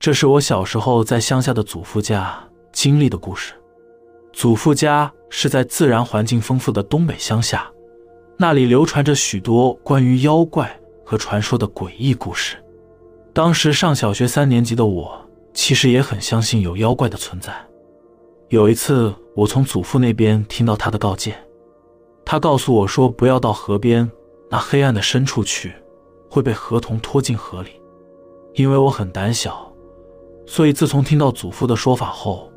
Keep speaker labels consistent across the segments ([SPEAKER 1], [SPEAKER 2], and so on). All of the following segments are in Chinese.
[SPEAKER 1] 这是我小时候在乡下的祖父家经历的故事。祖父家是在自然环境丰富的东北乡下，那里流传着许多关于妖怪和传说的诡异故事。当时上小学三年级的我，其实也很相信有妖怪的存在。有一次，我从祖父那边听到他的告诫，他告诉我说：“不要到河边那黑暗的深处去，会被河童拖进河里。”因为我很胆小，所以自从听到祖父的说法后，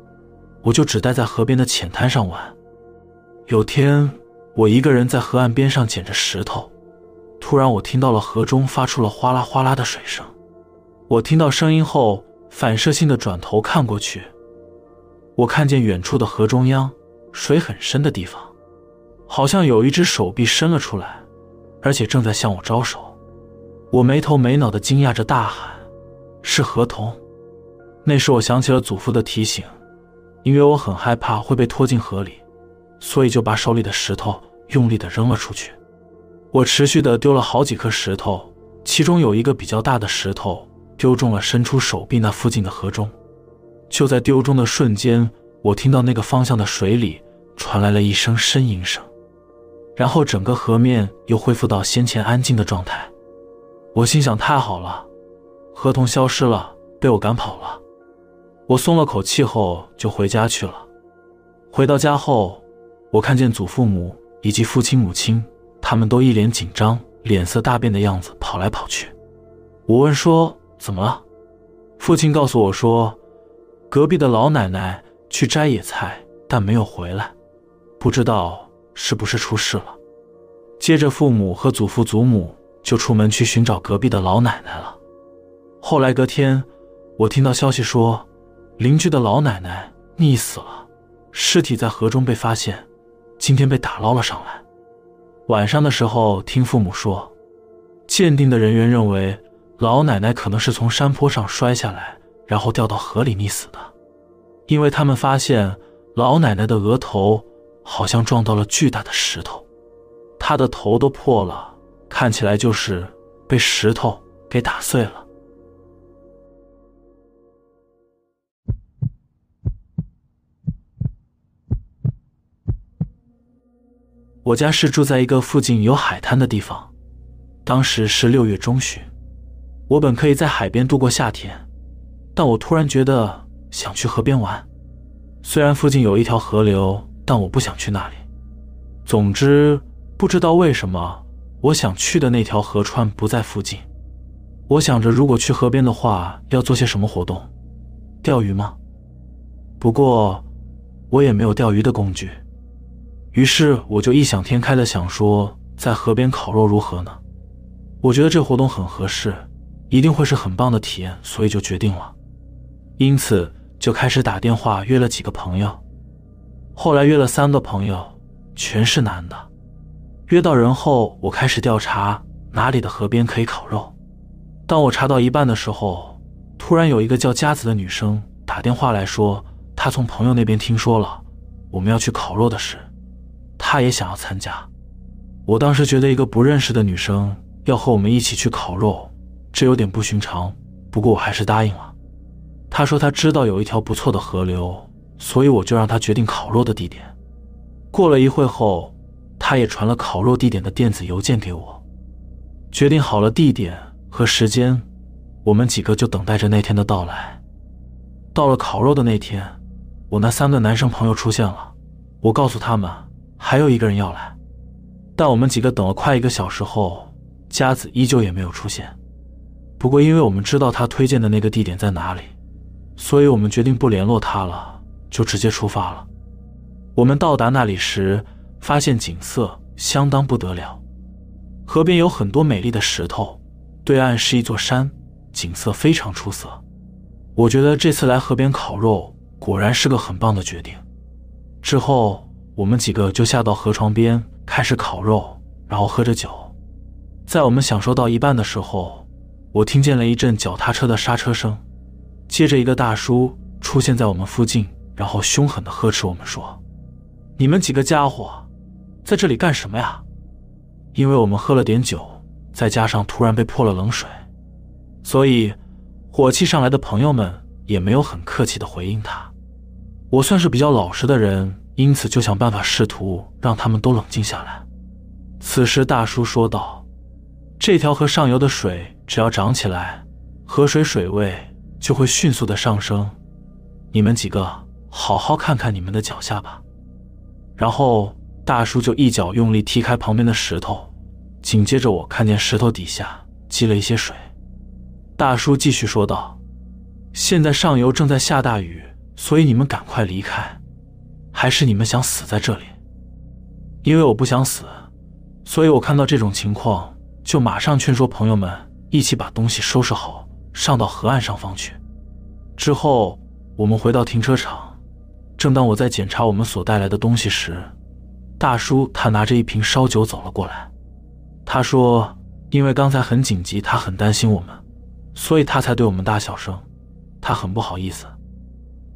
[SPEAKER 1] 我就只待在河边的浅滩上玩。有天，我一个人在河岸边上捡着石头，突然我听到了河中发出了哗啦哗啦的水声。我听到声音后，反射性的转头看过去，我看见远处的河中央，水很深的地方，好像有一只手臂伸了出来，而且正在向我招手。我没头没脑的惊讶着，大喊。是河童。那时我想起了祖父的提醒，因为我很害怕会被拖进河里，所以就把手里的石头用力的扔了出去。我持续的丢了好几颗石头，其中有一个比较大的石头丢中了伸出手臂那附近的河中。就在丢中的瞬间，我听到那个方向的水里传来了一声呻吟声，然后整个河面又恢复到先前安静的状态。我心想：太好了。河童消失了，被我赶跑了。我松了口气后就回家去了。回到家后，我看见祖父母以及父亲母亲，他们都一脸紧张、脸色大变的样子，跑来跑去。我问说：“怎么了？”父亲告诉我说：“隔壁的老奶奶去摘野菜，但没有回来，不知道是不是出事了。”接着，父母和祖父祖母就出门去寻找隔壁的老奶奶了。后来隔天，我听到消息说，邻居的老奶奶溺死了，尸体在河中被发现，今天被打捞了上来。晚上的时候，听父母说，鉴定的人员认为老奶奶可能是从山坡上摔下来，然后掉到河里溺死的，因为他们发现老奶奶的额头好像撞到了巨大的石头，她的头都破了，看起来就是被石头给打碎了。我家是住在一个附近有海滩的地方，当时是六月中旬，我本可以在海边度过夏天，但我突然觉得想去河边玩。虽然附近有一条河流，但我不想去那里。总之，不知道为什么，我想去的那条河川不在附近。我想着，如果去河边的话，要做些什么活动？钓鱼吗？不过，我也没有钓鱼的工具。于是我就异想天开的想说，在河边烤肉如何呢？我觉得这活动很合适，一定会是很棒的体验，所以就决定了。因此就开始打电话约了几个朋友，后来约了三个朋友，全是男的。约到人后，我开始调查哪里的河边可以烤肉。当我查到一半的时候，突然有一个叫佳子的女生打电话来说，她从朋友那边听说了我们要去烤肉的事。他也想要参加，我当时觉得一个不认识的女生要和我们一起去烤肉，这有点不寻常。不过我还是答应了。他说他知道有一条不错的河流，所以我就让他决定烤肉的地点。过了一会后，他也传了烤肉地点的电子邮件给我。决定好了地点和时间，我们几个就等待着那天的到来。到了烤肉的那天，我那三个男生朋友出现了，我告诉他们。还有一个人要来，但我们几个等了快一个小时后，佳子依旧也没有出现。不过，因为我们知道他推荐的那个地点在哪里，所以我们决定不联络他了，就直接出发了。我们到达那里时，发现景色相当不得了，河边有很多美丽的石头，对岸是一座山，景色非常出色。我觉得这次来河边烤肉果然是个很棒的决定。之后。我们几个就下到河床边开始烤肉，然后喝着酒。在我们享受到一半的时候，我听见了一阵脚踏车的刹车声，接着一个大叔出现在我们附近，然后凶狠地呵斥我们说：“你们几个家伙在这里干什么呀？”因为我们喝了点酒，再加上突然被泼了冷水，所以火气上来的朋友们也没有很客气的回应他。我算是比较老实的人，因此就想办法试图让他们都冷静下来。此时，大叔说道：“这条河上游的水只要涨起来，河水水位就会迅速的上升。你们几个好好看看你们的脚下吧。”然后，大叔就一脚用力踢开旁边的石头，紧接着我看见石头底下积了一些水。大叔继续说道：“现在上游正在下大雨，所以你们赶快离开。还是你们想死在这里？因为我不想死。”所以我看到这种情况，就马上劝说朋友们一起把东西收拾好，上到河岸上方去。之后，我们回到停车场。正当我在检查我们所带来的东西时，大叔他拿着一瓶烧酒走了过来。他说：“因为刚才很紧急，他很担心我们，所以他才对我们大小声。他很不好意思。”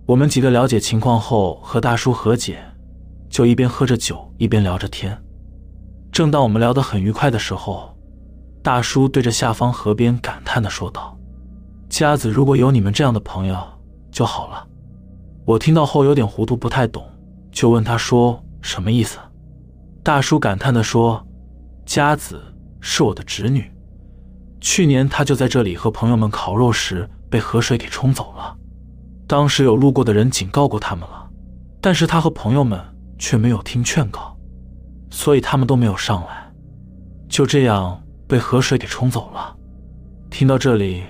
[SPEAKER 1] 我们几个了解情况后，和大叔和解，就一边喝着酒，一边聊着天。正当我们聊得很愉快的时候，大叔对着下方河边感叹地说道：“佳子，如果有你们这样的朋友就好了。”我听到后有点糊涂，不太懂，就问他说：“什么意思？”大叔感叹地说：“佳子是我的侄女，去年她就在这里和朋友们烤肉时被河水给冲走了。当时有路过的人警告过他们了，但是他和朋友们却没有听劝告。”所以他们都没有上来，就这样被河水给冲走了。听到这里，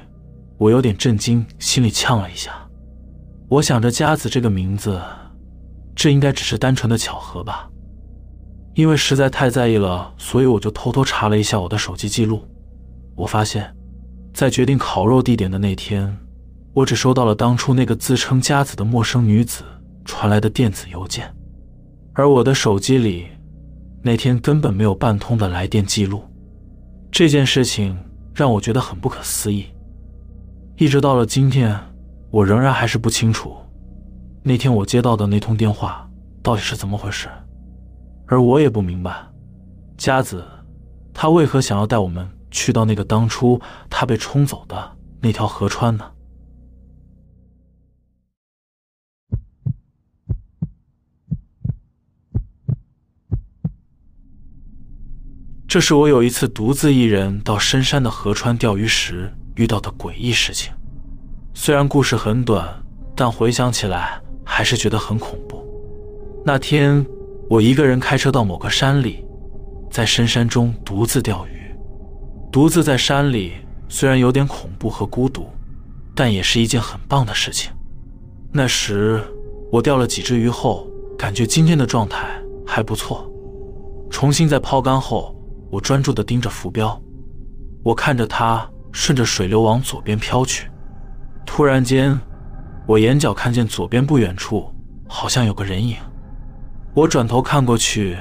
[SPEAKER 1] 我有点震惊，心里呛了一下。我想着佳子这个名字，这应该只是单纯的巧合吧。因为实在太在意了，所以我就偷偷查了一下我的手机记录。我发现，在决定烤肉地点的那天，我只收到了当初那个自称佳子的陌生女子传来的电子邮件，而我的手机里。那天根本没有半通的来电记录，这件事情让我觉得很不可思议。一直到了今天，我仍然还是不清楚那天我接到的那通电话到底是怎么回事，而我也不明白佳子他为何想要带我们去到那个当初他被冲走的那条河川呢？这是我有一次独自一人到深山的河川钓鱼时遇到的诡异事情。虽然故事很短，但回想起来还是觉得很恐怖。那天，我一个人开车到某个山里，在深山中独自钓鱼。独自在山里，虽然有点恐怖和孤独，但也是一件很棒的事情。那时，我钓了几只鱼后，感觉今天的状态还不错。重新在抛竿后。我专注地盯着浮标，我看着它顺着水流往左边飘去。突然间，我眼角看见左边不远处好像有个人影。我转头看过去，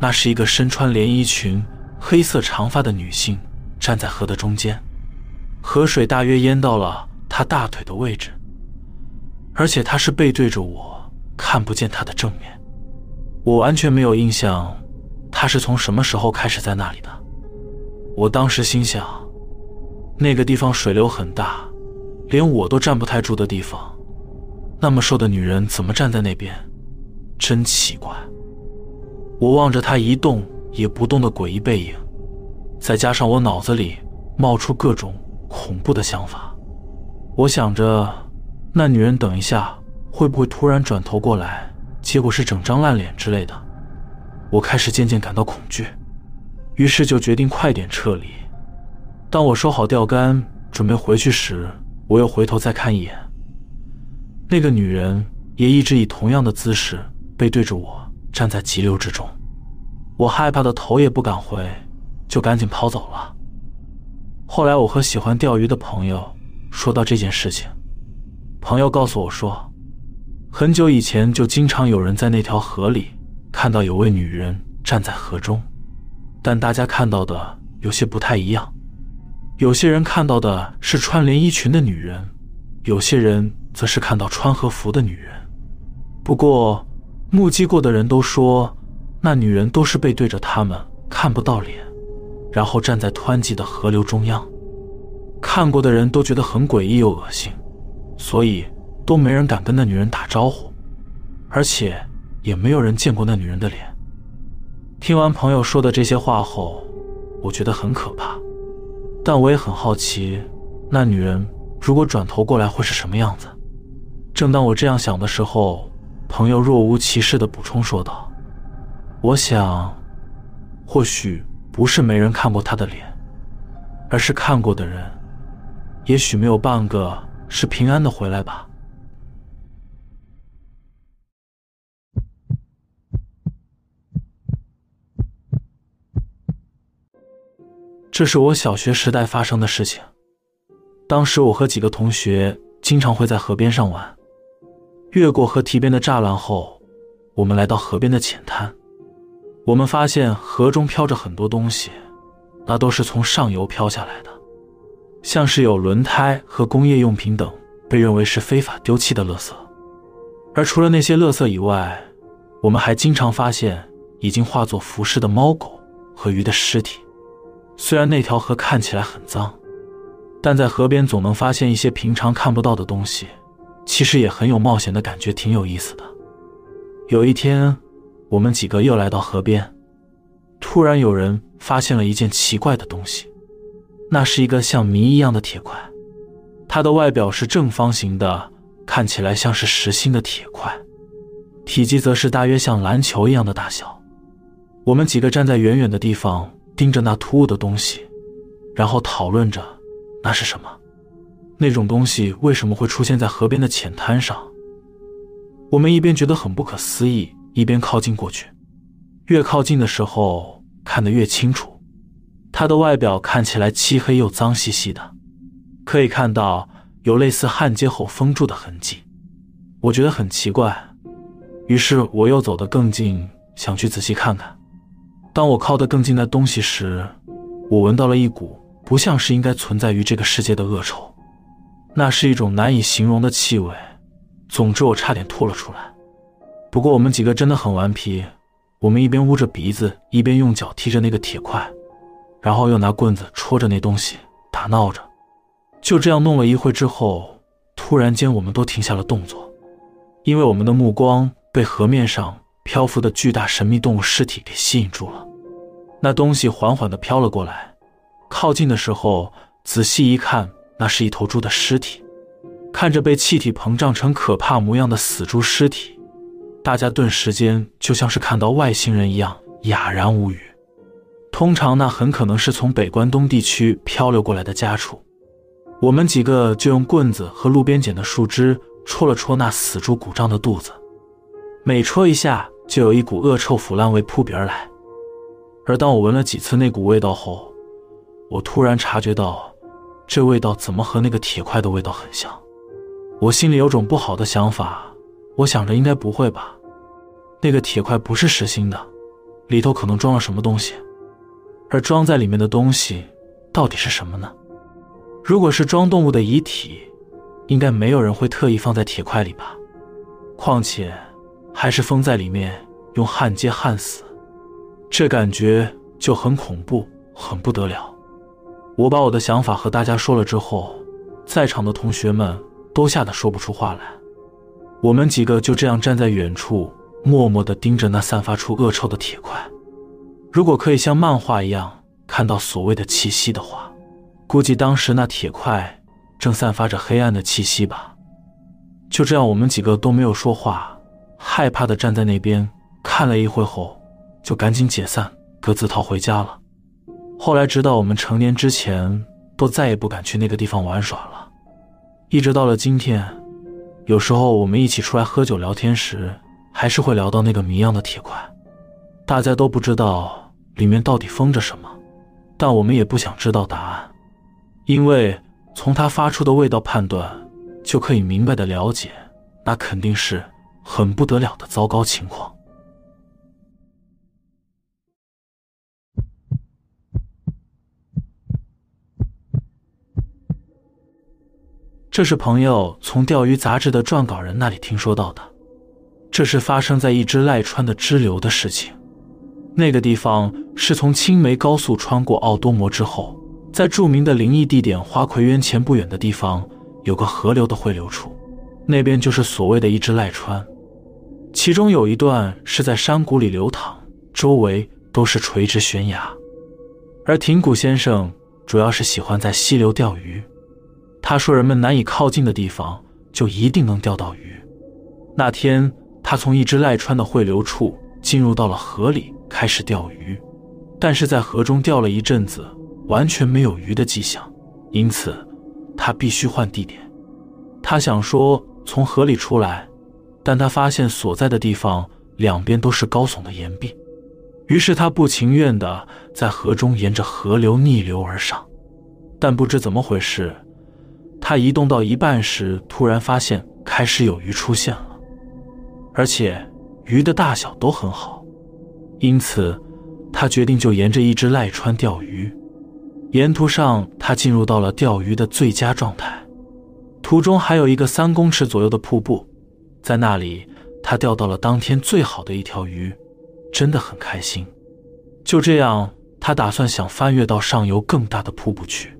[SPEAKER 1] 那是一个身穿连衣裙、黑色长发的女性，站在河的中间。河水大约淹到了她大腿的位置，而且她是背对着我，看不见她的正面。我完全没有印象。他是从什么时候开始在那里的？我当时心想，那个地方水流很大，连我都站不太住的地方，那么瘦的女人怎么站在那边？真奇怪。我望着她一动也不动的诡异背影，再加上我脑子里冒出各种恐怖的想法，我想着，那女人等一下会不会突然转头过来，结果是整张烂脸之类的。我开始渐渐感到恐惧，于是就决定快点撤离。当我收好钓竿，准备回去时，我又回头再看一眼，那个女人也一直以同样的姿势背对着我，站在急流之中。我害怕的头也不敢回，就赶紧跑走了。后来，我和喜欢钓鱼的朋友说到这件事情，朋友告诉我说，很久以前就经常有人在那条河里。看到有位女人站在河中，但大家看到的有些不太一样。有些人看到的是穿连衣裙的女人，有些人则是看到穿和服的女人。不过，目击过的人都说，那女人都是背对着他们，看不到脸，然后站在湍急的河流中央。看过的人都觉得很诡异又恶心，所以都没人敢跟那女人打招呼，而且也没有人见过那女人的脸。听完朋友说的这些话后，我觉得很可怕，但我也很好奇，那女人如果转头过来会是什么样子。正当我这样想的时候，朋友若无其事地补充说道：“我想，或许不是没人看过她的脸，而是看过的人。”也许没有半个是平安的回来吧。这是我小学时代发生的事情。当时我和几个同学经常会在河边上玩。越过河堤边的栅栏后，我们来到河边的浅滩。我们发现河中飘着很多东西，那都是从上游飘下来的。像是有轮胎和工业用品等被认为是非法丢弃的垃圾，而除了那些垃圾以外，我们还经常发现已经化作浮尸的猫狗和鱼的尸体。虽然那条河看起来很脏，但在河边总能发现一些平常看不到的东西，其实也很有冒险的感觉，挺有意思的。有一天，我们几个又来到河边，突然有人发现了一件奇怪的东西。那是一个像谜一样的铁块，它的外表是正方形的，看起来像是实心的铁块，体积则是大约像篮球一样的大小。我们几个站在远远的地方盯着那突兀的东西，然后讨论着那是什么，那种东西为什么会出现在河边的浅滩上。我们一边觉得很不可思议，一边靠近过去。越靠近的时候，看得越清楚。它的外表看起来漆黑又脏兮兮的，可以看到有类似焊接后封住的痕迹。我觉得很奇怪，于是我又走得更近，想去仔细看看。当我靠得更近那东西时，我闻到了一股不像是应该存在于这个世界的恶臭，那是一种难以形容的气味。总之，我差点吐了出来。不过我们几个真的很顽皮，我们一边捂着鼻子，一边用脚踢着那个铁块。然后又拿棍子戳着那东西打闹着，就这样弄了一会之后，突然间我们都停下了动作，因为我们的目光被河面上漂浮的巨大神秘动物尸体给吸引住了。那东西缓缓地飘了过来，靠近的时候仔细一看，那是一头猪的尸体。看着被气体膨胀成可怕模样的死猪尸体，大家顿时间就像是看到外星人一样哑然无语。通常那很可能是从北关东地区漂流过来的家畜，我们几个就用棍子和路边捡的树枝戳了戳那死猪鼓胀的肚子，每戳一下就有一股恶臭腐烂味扑鼻而来。而当我闻了几次那股味道后，我突然察觉到，这味道怎么和那个铁块的味道很像。我心里有种不好的想法，我想着应该不会吧，那个铁块不是实心的，里头可能装了什么东西。而装在里面的东西到底是什么呢？如果是装动物的遗体，应该没有人会特意放在铁块里吧？况且还是封在里面用焊接焊死，这感觉就很恐怖，很不得了。我把我的想法和大家说了之后，在场的同学们都吓得说不出话来。我们几个就这样站在远处，默默地盯着那散发出恶臭的铁块。如果可以像漫画一样看到所谓的气息的话，估计当时那铁块正散发着黑暗的气息吧。就这样，我们几个都没有说话，害怕的站在那边看了一会后，就赶紧解散，各自逃回家了。后来，直到我们成年之前，都再也不敢去那个地方玩耍了。一直到了今天，有时候我们一起出来喝酒聊天时，还是会聊到那个谜样的铁块，大家都不知道。里面到底封着什么？但我们也不想知道答案，因为从它发出的味道判断，就可以明白的了解，那肯定是很不得了的糟糕情况。这是朋友从钓鱼杂志的撰稿人那里听说到的，这是发生在一只赖川的支流的事情。那个地方是从青梅高速穿过奥多摩之后，在著名的灵异地点花魁渊前不远的地方，有个河流的汇流处，那边就是所谓的一只赖川。其中有一段是在山谷里流淌，周围都是垂直悬崖。而亭谷先生主要是喜欢在溪流钓鱼。他说：“人们难以靠近的地方，就一定能钓到鱼。”那天，他从一只赖川的汇流处进入到了河里，开始钓鱼。但是在河中钓了一阵子，完全没有鱼的迹象，因此他必须换地点。他想说从河里出来，但他发现所在的地方两边都是高耸的岩壁。于是他不情愿地在河中沿着河流逆流而上，但不知怎么回事，他移动到一半时，突然发现开始有鱼出现了，而且鱼的大小都很好，因此他决定就沿着一只赖川钓鱼。沿途上，他进入到了钓鱼的最佳状态。途中还有一个三公尺左右的瀑布，在那里他钓到了当天最好的一条鱼。真的很开心。就这样，他打算想翻越到上游更大的瀑布去。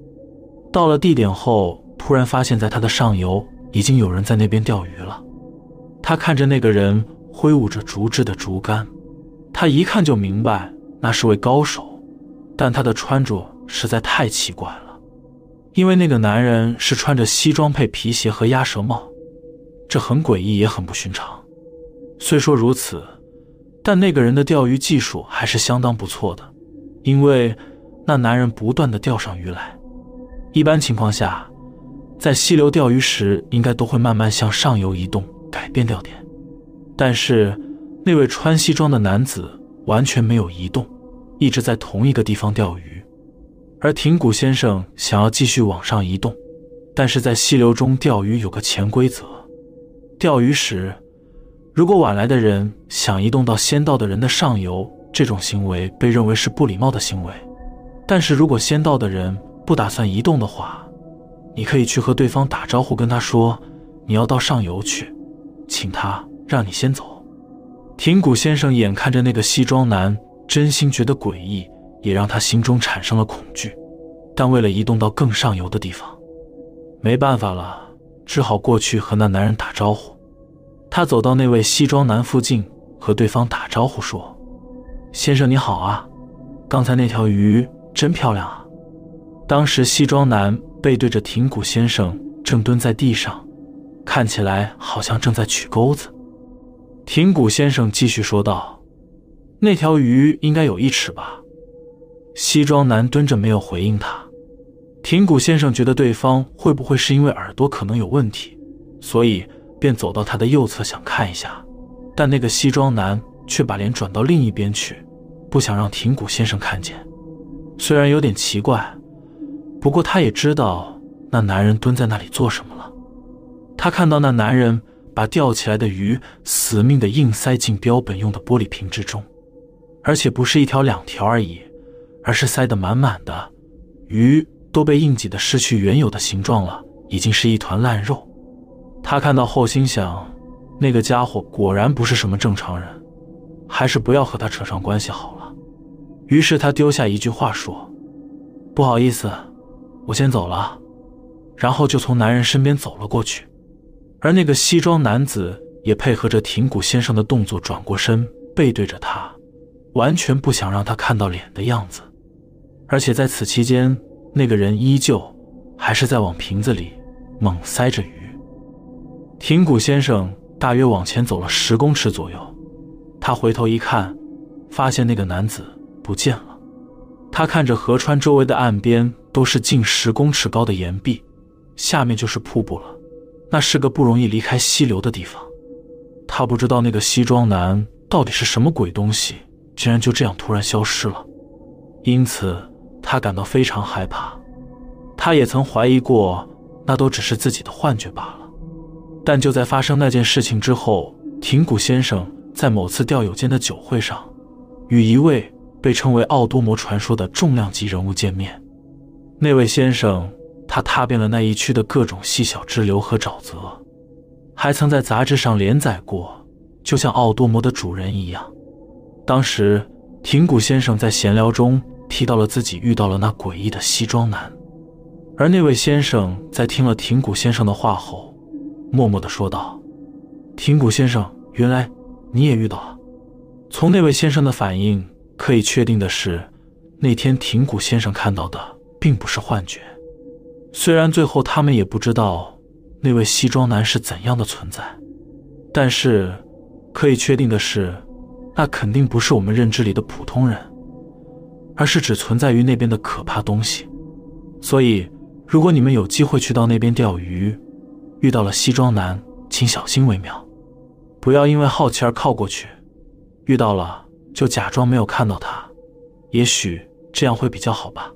[SPEAKER 1] 到了地点后，突然发现，在他的上游已经有人在那边钓鱼了。他看着那个人挥舞着竹制的竹竿，他一看就明白那是位高手，但他的穿着实在太奇怪了，因为那个男人是穿着西装配皮鞋和鸭舌帽，这很诡异也很不寻常。虽说如此。但那个人的钓鱼技术还是相当不错的，因为那男人不断的钓上鱼来。一般情况下，在溪流钓鱼时，应该都会慢慢向上游移动，改变钓点。但是那位穿西装的男子完全没有移动，一直在同一个地方钓鱼。而亭谷先生想要继续往上移动，但是在溪流中钓鱼有个潜规则：钓鱼时。如果晚来的人想移动到先到的人的上游，这种行为被认为是不礼貌的行为。但是如果先到的人不打算移动的话，你可以去和对方打招呼，跟他说你要到上游去，请他让你先走。亭谷先生眼看着那个西装男，真心觉得诡异，也让他心中产生了恐惧。但为了移动到更上游的地方，没办法了，只好过去和那男人打招呼。他走到那位西装男附近，和对方打招呼说：“先生你好啊，刚才那条鱼真漂亮啊。”当时西装男背对着亭谷先生，正蹲在地上，看起来好像正在取钩子。亭谷先生继续说道：“那条鱼应该有一尺吧？”西装男蹲着没有回应他。亭谷先生觉得对方会不会是因为耳朵可能有问题，所以。便走到他的右侧想看一下，但那个西装男却把脸转到另一边去，不想让亭谷先生看见。虽然有点奇怪，不过他也知道那男人蹲在那里做什么了。他看到那男人把钓起来的鱼死命的硬塞进标本用的玻璃瓶之中，而且不是一条两条而已，而是塞得满满的，鱼都被硬挤得失去原有的形状了，已经是一团烂肉。他看到后心想，那个家伙果然不是什么正常人，还是不要和他扯上关系好了。于是他丢下一句话说：“不好意思，我先走了。”然后就从男人身边走了过去。而那个西装男子也配合着亭谷先生的动作，转过身背对着他，完全不想让他看到脸的样子。而且在此期间，那个人依旧还是在往瓶子里猛塞着鱼。亭谷先生大约往前走了十公尺左右，他回头一看，发现那个男子不见了。他看着河川周围的岸边都是近十公尺高的岩壁，下面就是瀑布了，那是个不容易离开溪流的地方。他不知道那个西装男到底是什么鬼东西，竟然就这样突然消失了，因此他感到非常害怕。他也曾怀疑过，那都只是自己的幻觉罢了。但就在发生那件事情之后，亭谷先生在某次钓友间的酒会上，与一位被称为奥多摩传说的重量级人物见面。那位先生，他踏遍了那一区的各种细小支流和沼泽，还曾在杂志上连载过，就像奥多摩的主人一样。当时，亭谷先生在闲聊中提到了自己遇到了那诡异的西装男，而那位先生在听了庭谷先生的话后，默默的说道：“庭谷先生，原来你也遇到了。”从那位先生的反应可以确定的是，那天庭谷先生看到的并不是幻觉。虽然最后他们也不知道那位西装男是怎样的存在，但是可以确定的是，那肯定不是我们认知里的普通人。而是只存在于那边的可怕东西，所以如果你们有机会去到那边钓鱼，遇到了西装男，请小心为妙，不要因为好奇而靠过去，遇到了就假装没有看到他，也许这样会比较好吧。